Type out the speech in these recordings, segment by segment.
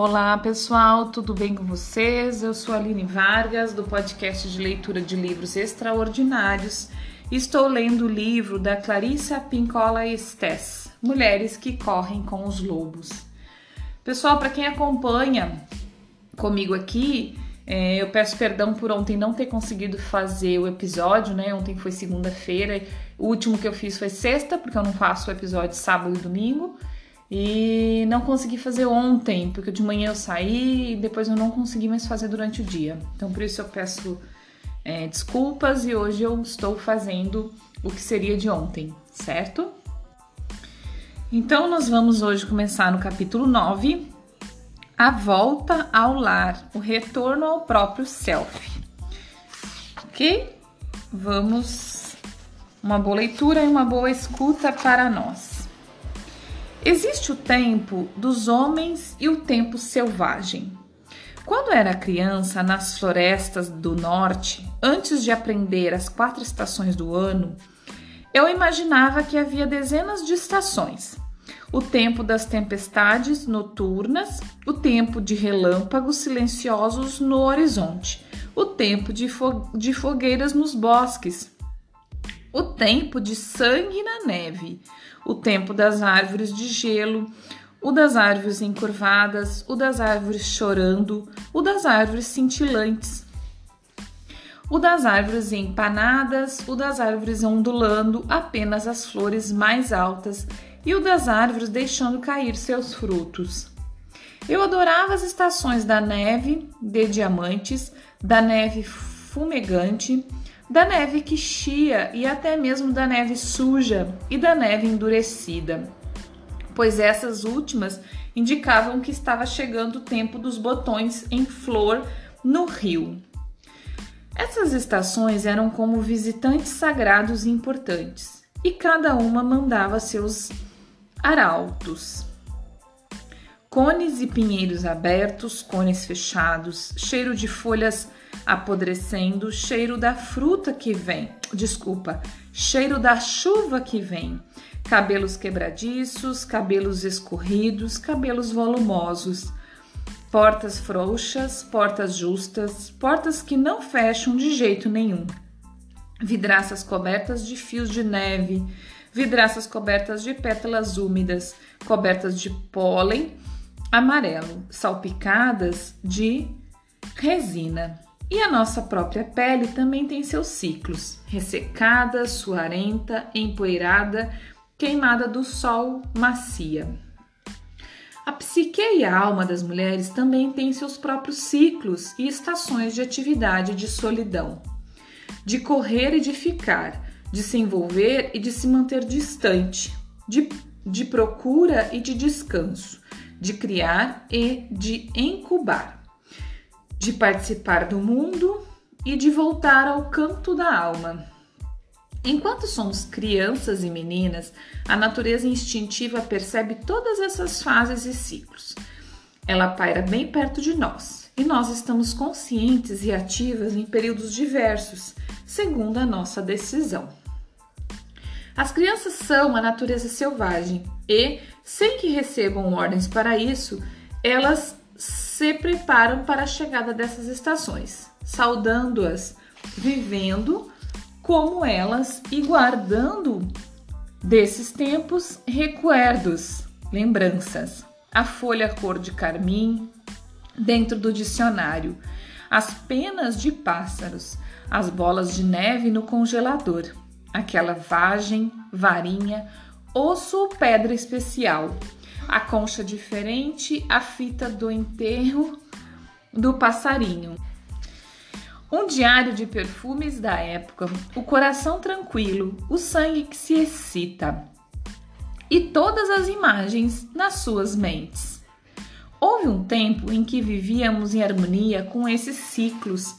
Olá pessoal, tudo bem com vocês? Eu sou Aline Vargas, do podcast de leitura de livros extraordinários. Estou lendo o livro da Clarissa Pincola Estes, Mulheres que Correm com os Lobos. Pessoal, para quem acompanha comigo aqui, é, eu peço perdão por ontem não ter conseguido fazer o episódio, né? Ontem foi segunda-feira, o último que eu fiz foi sexta, porque eu não faço o episódio sábado e domingo. E não consegui fazer ontem, porque de manhã eu saí e depois eu não consegui mais fazer durante o dia. Então por isso eu peço é, desculpas e hoje eu estou fazendo o que seria de ontem, certo? Então nós vamos hoje começar no capítulo 9, a volta ao lar, o retorno ao próprio self. Ok? Vamos, uma boa leitura e uma boa escuta para nós. Existe o tempo dos homens e o tempo selvagem. Quando era criança, nas florestas do norte, antes de aprender as quatro estações do ano, eu imaginava que havia dezenas de estações. O tempo das tempestades noturnas, o tempo de relâmpagos silenciosos no horizonte, o tempo de, fo de fogueiras nos bosques, o tempo de sangue na neve, o tempo das árvores de gelo, o das árvores encurvadas, o das árvores chorando, o das árvores cintilantes, o das árvores empanadas, o das árvores ondulando apenas as flores mais altas e o das árvores deixando cair seus frutos. Eu adorava as estações da neve de diamantes, da neve fumegante, da neve que chia e até mesmo da neve suja e da neve endurecida, pois essas últimas indicavam que estava chegando o tempo dos botões em flor no rio. Essas estações eram como visitantes sagrados e importantes, e cada uma mandava seus arautos. Cones e pinheiros abertos, cones fechados, cheiro de folhas apodrecendo, cheiro da fruta que vem, desculpa, cheiro da chuva que vem, cabelos quebradiços, cabelos escorridos, cabelos volumosos, portas frouxas, portas justas, portas que não fecham de jeito nenhum, vidraças cobertas de fios de neve, vidraças cobertas de pétalas úmidas, cobertas de pólen amarelo, salpicadas de resina. E a nossa própria pele também tem seus ciclos: ressecada, suarenta, empoeirada, queimada do sol, macia. A psique e a alma das mulheres também têm seus próprios ciclos e estações de atividade de solidão, de correr e de ficar, de se envolver e de se manter distante, de, de procura e de descanso, de criar e de incubar de participar do mundo e de voltar ao canto da alma. Enquanto somos crianças e meninas, a natureza instintiva percebe todas essas fases e ciclos. Ela paira bem perto de nós e nós estamos conscientes e ativas em períodos diversos, segundo a nossa decisão. As crianças são a natureza selvagem e, sem que recebam ordens para isso, elas se preparam para a chegada dessas estações, saudando-as, vivendo como elas e guardando desses tempos recuerdos, lembranças. A folha cor de carmim dentro do dicionário, as penas de pássaros, as bolas de neve no congelador, aquela vagem, varinha, osso ou pedra especial a concha diferente, a fita do enterro do passarinho. Um diário de perfumes da época, o coração tranquilo, o sangue que se excita e todas as imagens nas suas mentes. Houve um tempo em que vivíamos em harmonia com esses ciclos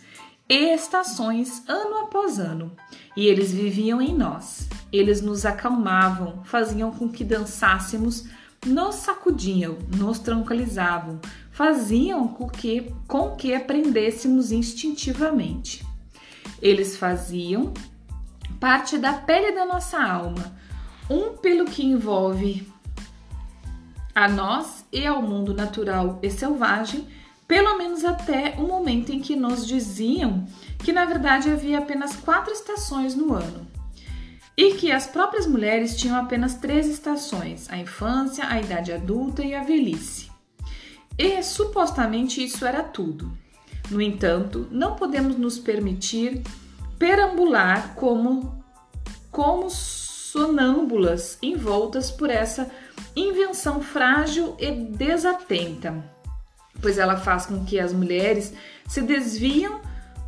e estações ano após ano, e eles viviam em nós. Eles nos acalmavam, faziam com que dançássemos nos sacudiam, nos tranquilizavam, faziam com que, com que aprendêssemos instintivamente. Eles faziam parte da pele da nossa alma, um pelo que envolve a nós e ao mundo natural e selvagem, pelo menos até o momento em que nos diziam que na verdade havia apenas quatro estações no ano e que as próprias mulheres tinham apenas três estações: a infância, a idade adulta e a velhice. E supostamente isso era tudo. No entanto, não podemos nos permitir perambular como, como sonâmbulas envoltas por essa invenção frágil e desatenta, pois ela faz com que as mulheres se desviam,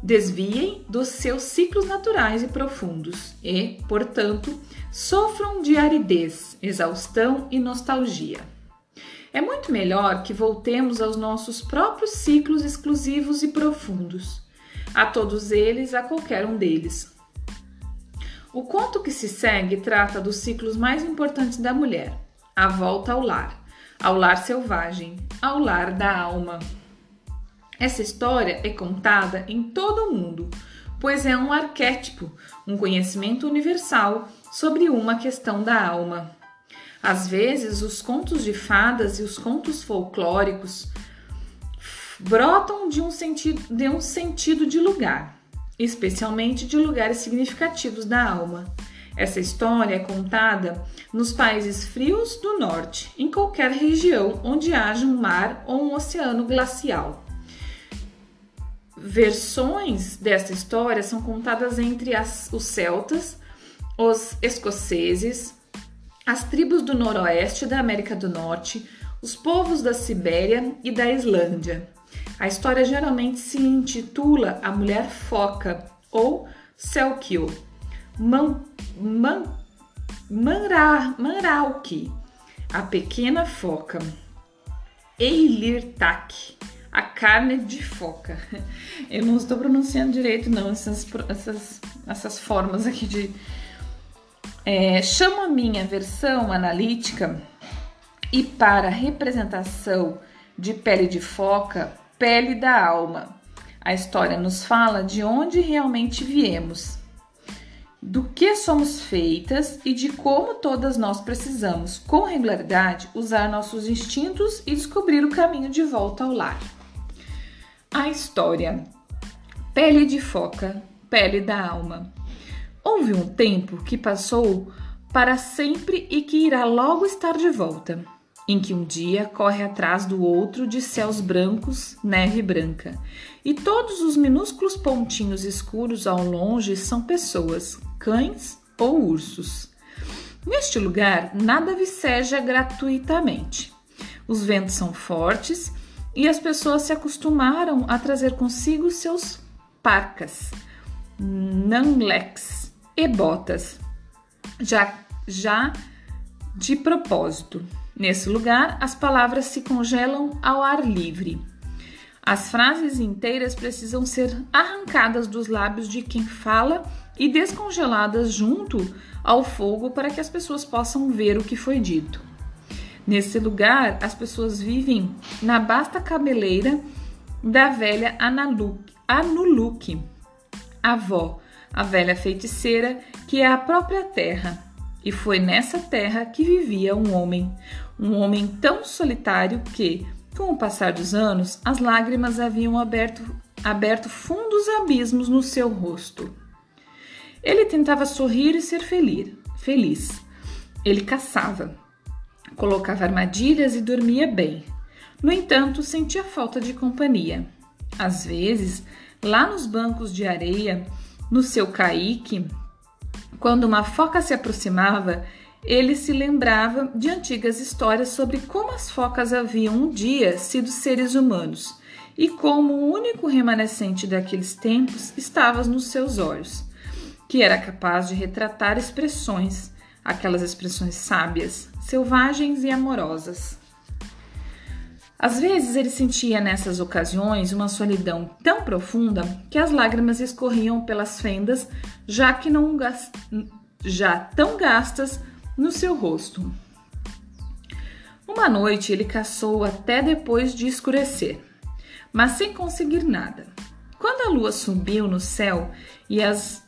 desviem dos seus ciclos naturais e profundos e, portanto, sofram de aridez, exaustão e nostalgia. É muito melhor que voltemos aos nossos próprios ciclos exclusivos e profundos, a todos eles, a qualquer um deles. O conto que se segue trata dos ciclos mais importantes da mulher, a volta ao lar, ao lar selvagem, ao lar da alma. Essa história é contada em todo o mundo, pois é um arquétipo, um conhecimento universal sobre uma questão da alma. Às vezes, os contos de fadas e os contos folclóricos brotam de um sentido de, um sentido de lugar, especialmente de lugares significativos da alma. Essa história é contada nos países frios do norte, em qualquer região onde haja um mar ou um oceano glacial. Versões dessa história são contadas entre as, os celtas, os escoceses, as tribos do noroeste da América do Norte, os povos da Sibéria e da Islândia. A história geralmente se intitula A Mulher Foca ou Selkio. Man, man, manra, Manrauki, a pequena foca. Eilirtak, carne de foca. Eu não estou pronunciando direito, não, essas, essas, essas formas aqui de. É, chamo a minha versão analítica e para representação de pele de foca, pele da alma. A história nos fala de onde realmente viemos do que somos feitas e de como todas nós precisamos, com regularidade, usar nossos instintos e descobrir o caminho de volta ao lar. A história: Pele de foca, pele da alma. Houve um tempo que passou para sempre e que irá logo estar de volta, em que um dia corre atrás do outro de céus brancos, neve branca, e todos os minúsculos pontinhos escuros ao longe são pessoas, cães ou ursos. Neste lugar, nada viceja gratuitamente. Os ventos são fortes e as pessoas se acostumaram a trazer consigo seus parcas, nanlex e botas, já, já de propósito. Nesse lugar, as palavras se congelam ao ar livre. As frases inteiras precisam ser arrancadas dos lábios de quem fala e descongeladas junto ao fogo para que as pessoas possam ver o que foi dito. Nesse lugar, as pessoas vivem na basta cabeleira da velha Anuluk, avó, a velha feiticeira que é a própria terra. E foi nessa terra que vivia um homem, um homem tão solitário que, com o passar dos anos, as lágrimas haviam aberto, aberto fundos abismos no seu rosto. Ele tentava sorrir e ser feliz. Ele caçava, colocava armadilhas e dormia bem. No entanto, sentia falta de companhia. Às vezes, lá nos bancos de areia, no seu caique, quando uma foca se aproximava, ele se lembrava de antigas histórias sobre como as focas haviam um dia sido seres humanos e como o único remanescente daqueles tempos estava nos seus olhos que era capaz de retratar expressões, aquelas expressões sábias, selvagens e amorosas. Às vezes ele sentia nessas ocasiões uma solidão tão profunda que as lágrimas escorriam pelas fendas, já que não já tão gastas no seu rosto. Uma noite ele caçou até depois de escurecer, mas sem conseguir nada. Quando a lua subiu no céu e as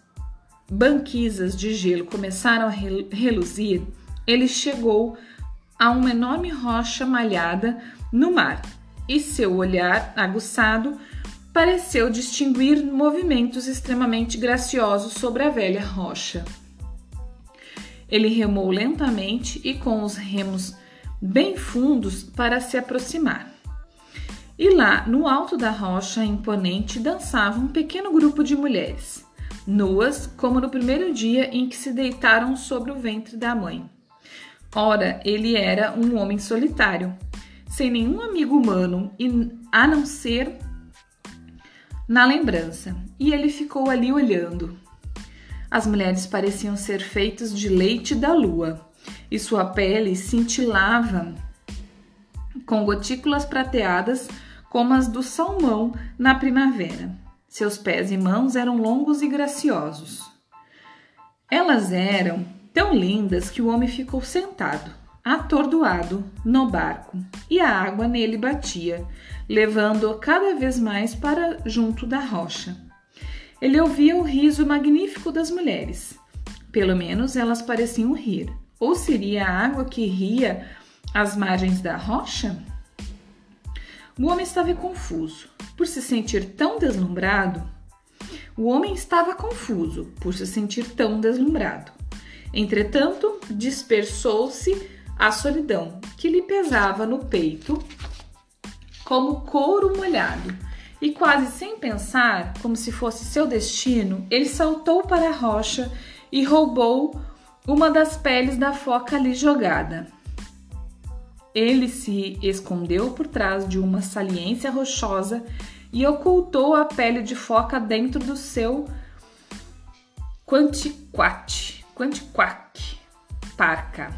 banquisas de gelo começaram a reluzir, ele chegou a uma enorme rocha malhada no mar, e seu olhar aguçado pareceu distinguir movimentos extremamente graciosos sobre a velha rocha. Ele remou lentamente e com os remos bem fundos para se aproximar. E lá, no alto da rocha imponente, dançava um pequeno grupo de mulheres, nuas como no primeiro dia em que se deitaram sobre o ventre da mãe. Ora, ele era um homem solitário, sem nenhum amigo humano, a não ser na lembrança, e ele ficou ali olhando. As mulheres pareciam ser feitas de leite da lua, e sua pele cintilava com gotículas prateadas como as do salmão na primavera. Seus pés e mãos eram longos e graciosos. Elas eram tão lindas que o homem ficou sentado, atordoado, no barco, e a água nele batia, levando-o cada vez mais para junto da rocha. Ele ouvia o riso magnífico das mulheres. Pelo menos elas pareciam rir. Ou seria a água que ria às margens da rocha? O homem estava confuso por se sentir tão deslumbrado. O homem estava confuso por se sentir tão deslumbrado. Entretanto, dispersou-se a solidão que lhe pesava no peito como couro molhado. E quase sem pensar, como se fosse seu destino, ele saltou para a rocha e roubou uma das peles da foca ali jogada. Ele se escondeu por trás de uma saliência rochosa e ocultou a pele de foca dentro do seu quantiquate, quantiquac, parca.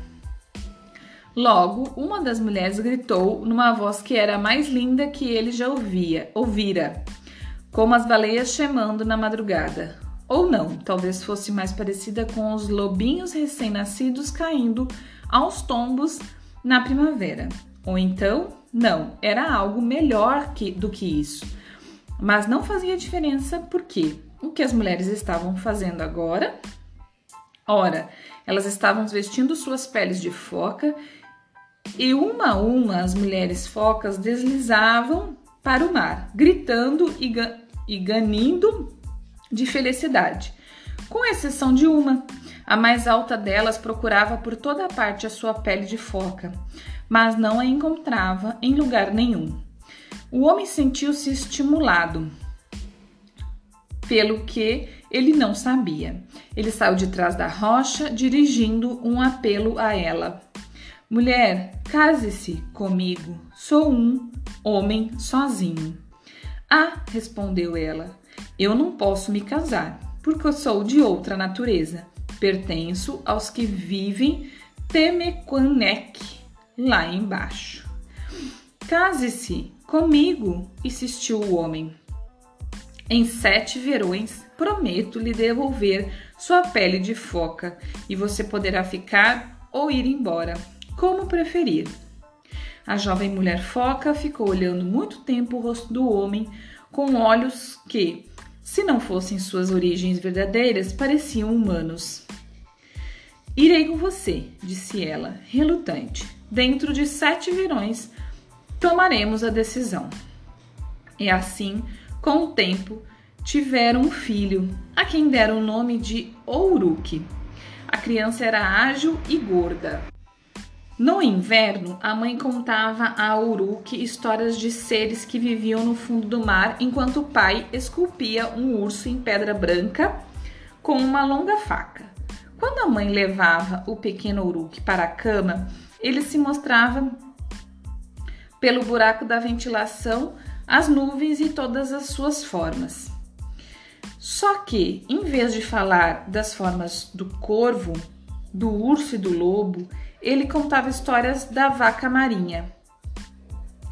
Logo, uma das mulheres gritou numa voz que era a mais linda que ele já ouvia, ouvira, como as baleias chamando na madrugada. Ou não, talvez fosse mais parecida com os lobinhos recém-nascidos caindo aos tombos na primavera. Ou então, não, era algo melhor que, do que isso. Mas não fazia diferença porque o que as mulheres estavam fazendo agora? Ora, elas estavam vestindo suas peles de foca e uma a uma as mulheres focas deslizavam para o mar, gritando e, ga e ganindo de felicidade. Com exceção de uma, a mais alta delas procurava por toda parte a sua pele de foca, mas não a encontrava em lugar nenhum. O homem sentiu-se estimulado pelo que ele não sabia. Ele saiu de trás da rocha, dirigindo um apelo a ela. Mulher, case-se comigo, sou um homem sozinho. Ah, respondeu ela, eu não posso me casar, porque eu sou de outra natureza. Pertenço aos que vivem Temequanec, lá embaixo. Case-se comigo, insistiu o homem. Em sete verões prometo lhe devolver sua pele de foca e você poderá ficar ou ir embora como preferir. A jovem mulher foca ficou olhando muito tempo o rosto do homem com olhos que, se não fossem suas origens verdadeiras, pareciam humanos. Irei com você, disse ela, relutante. Dentro de sete verões tomaremos a decisão. E assim, com o tempo, tiveram um filho, a quem deram o nome de Ouruque. A criança era ágil e gorda. No inverno, a mãe contava a Uruk histórias de seres que viviam no fundo do mar, enquanto o pai esculpia um urso em pedra branca com uma longa faca. Quando a mãe levava o pequeno Uruk para a cama, ele se mostrava pelo buraco da ventilação, as nuvens e todas as suas formas. Só que, em vez de falar das formas do corvo, do urso e do lobo, ele contava histórias da vaca marinha,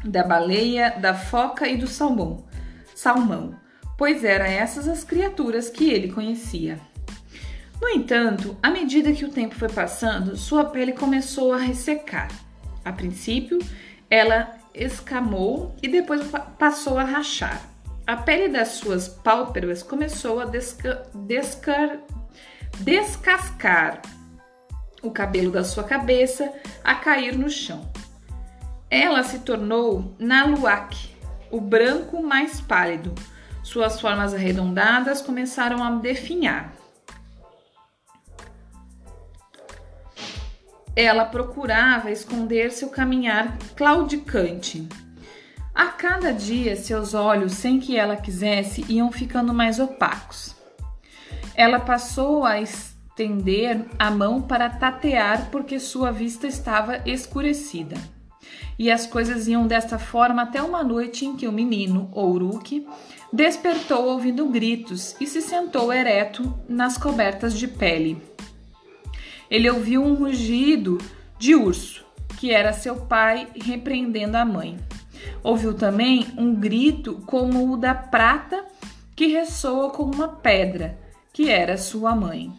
da baleia, da foca e do salmão, salmão, pois eram essas as criaturas que ele conhecia. No entanto, à medida que o tempo foi passando, sua pele começou a ressecar. A princípio, ela escamou e depois passou a rachar. A pele das suas pálpebras começou a desca descar descascar o cabelo da sua cabeça a cair no chão. Ela se tornou Naluak, o branco mais pálido. Suas formas arredondadas começaram a definhar. Ela procurava esconder seu caminhar claudicante. A cada dia, seus olhos, sem que ela quisesse, iam ficando mais opacos. Ela passou a estender a mão para tatear porque sua vista estava escurecida. E as coisas iam desta forma até uma noite em que o menino, Ouruque, despertou ouvindo gritos e se sentou ereto nas cobertas de pele. Ele ouviu um rugido de urso, que era seu pai repreendendo a mãe. Ouviu também um grito como o da prata que ressoa como uma pedra, que era sua mãe.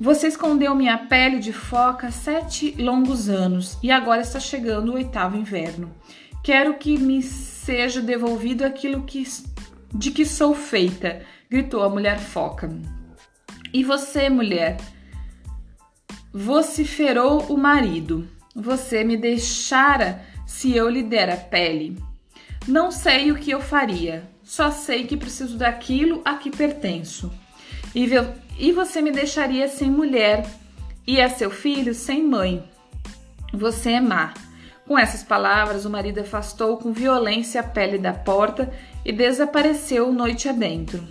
Você escondeu minha pele de foca sete longos anos e agora está chegando o oitavo inverno. Quero que me seja devolvido aquilo que, de que sou feita, gritou a mulher foca. E você, mulher, vociferou o marido. Você me deixara se eu lhe der a pele. Não sei o que eu faria, só sei que preciso daquilo a que pertenço. E, e você me deixaria sem mulher e a seu filho sem mãe. Você é má. Com essas palavras, o marido afastou com violência a pele da porta e desapareceu noite adentro.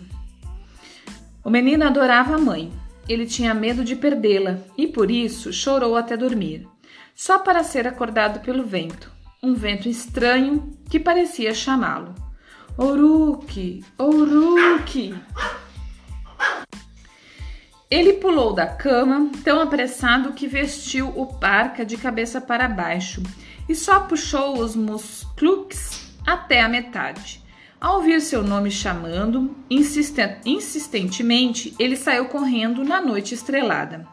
O menino adorava a mãe, ele tinha medo de perdê-la e por isso chorou até dormir, só para ser acordado pelo vento, um vento estranho que parecia chamá-lo. Oruque, Oruque! Ele pulou da cama, tão apressado que vestiu o parca de cabeça para baixo e só puxou os musclux até a metade. Ao ouvir seu nome chamando insistentemente, ele saiu correndo na noite estrelada.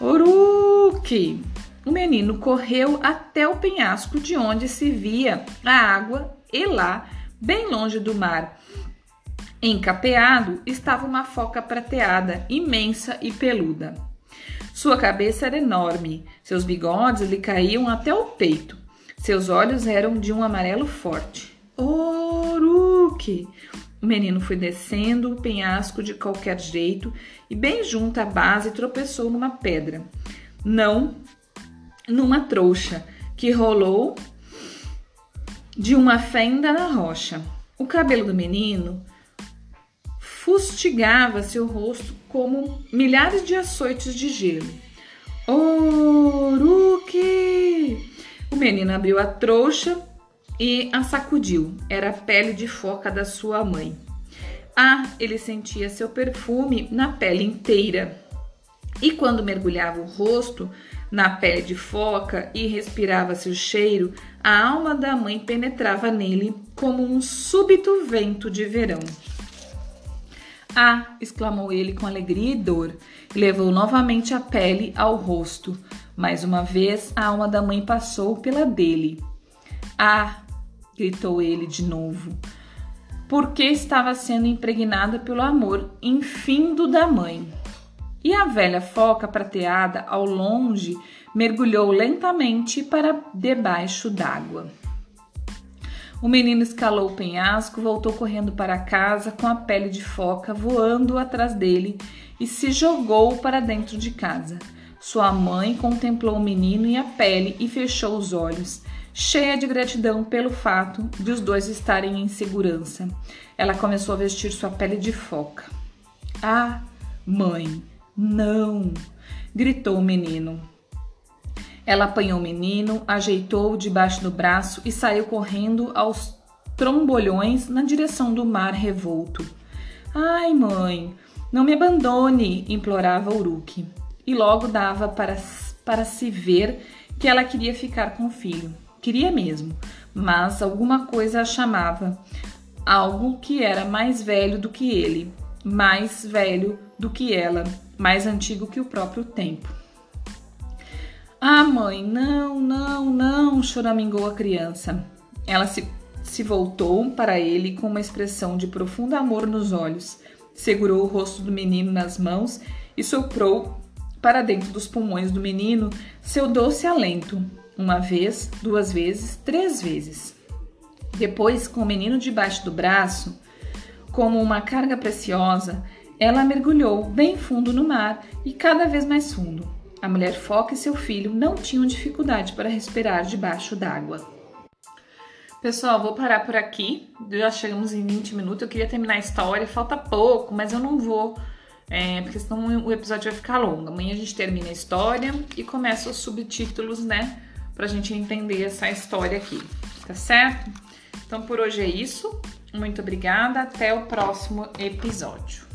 Oruque! O menino correu até o penhasco de onde se via a água e lá, bem longe do mar, encapeado, estava uma foca prateada, imensa e peluda. Sua cabeça era enorme, seus bigodes lhe caíam até o peito, seus olhos eram de um amarelo forte. Oruque! O menino foi descendo o penhasco de qualquer jeito e, bem junto à base, tropeçou numa pedra. Não numa trouxa que rolou de uma fenda na rocha. O cabelo do menino fustigava seu rosto como milhares de açoites de gelo. Oruque! O menino abriu a trouxa e a sacudiu. Era a pele de foca da sua mãe. Ah, ele sentia seu perfume na pele inteira. E quando mergulhava o rosto na pele de foca e respirava seu cheiro, a alma da mãe penetrava nele como um súbito vento de verão. Ah! exclamou ele com alegria e dor, e levou novamente a pele ao rosto. Mais uma vez a alma da mãe passou pela dele. Ah! gritou ele de novo, porque estava sendo impregnada pelo amor infindo da mãe. E a velha foca prateada, ao longe, mergulhou lentamente para debaixo d'água. O menino escalou o penhasco, voltou correndo para casa com a pele de foca voando atrás dele e se jogou para dentro de casa. Sua mãe contemplou o menino e a pele e fechou os olhos cheia de gratidão pelo fato de os dois estarem em segurança. Ela começou a vestir sua pele de foca. Ah, mãe, não! gritou o menino. Ela apanhou o menino, ajeitou-o debaixo do braço e saiu correndo aos trombolhões na direção do mar revolto. Ai, mãe, não me abandone, implorava Uruk. E logo dava para, para se ver que ela queria ficar com o filho. Queria mesmo, mas alguma coisa a chamava. Algo que era mais velho do que ele, mais velho do que ela, mais antigo que o próprio tempo. Ah, mãe, não, não, não, choramingou a criança. Ela se, se voltou para ele com uma expressão de profundo amor nos olhos, segurou o rosto do menino nas mãos e soprou para dentro dos pulmões do menino seu doce alento, uma vez, duas vezes, três vezes. Depois, com o menino debaixo do braço, como uma carga preciosa, ela mergulhou bem fundo no mar e cada vez mais fundo. A mulher foca e seu filho não tinham dificuldade para respirar debaixo d'água. Pessoal, vou parar por aqui. Já chegamos em 20 minutos. Eu queria terminar a história, falta pouco, mas eu não vou, é, porque senão o episódio vai ficar longo. Amanhã a gente termina a história e começa os subtítulos, né? Pra gente entender essa história aqui, tá certo? Então por hoje é isso. Muito obrigada. Até o próximo episódio.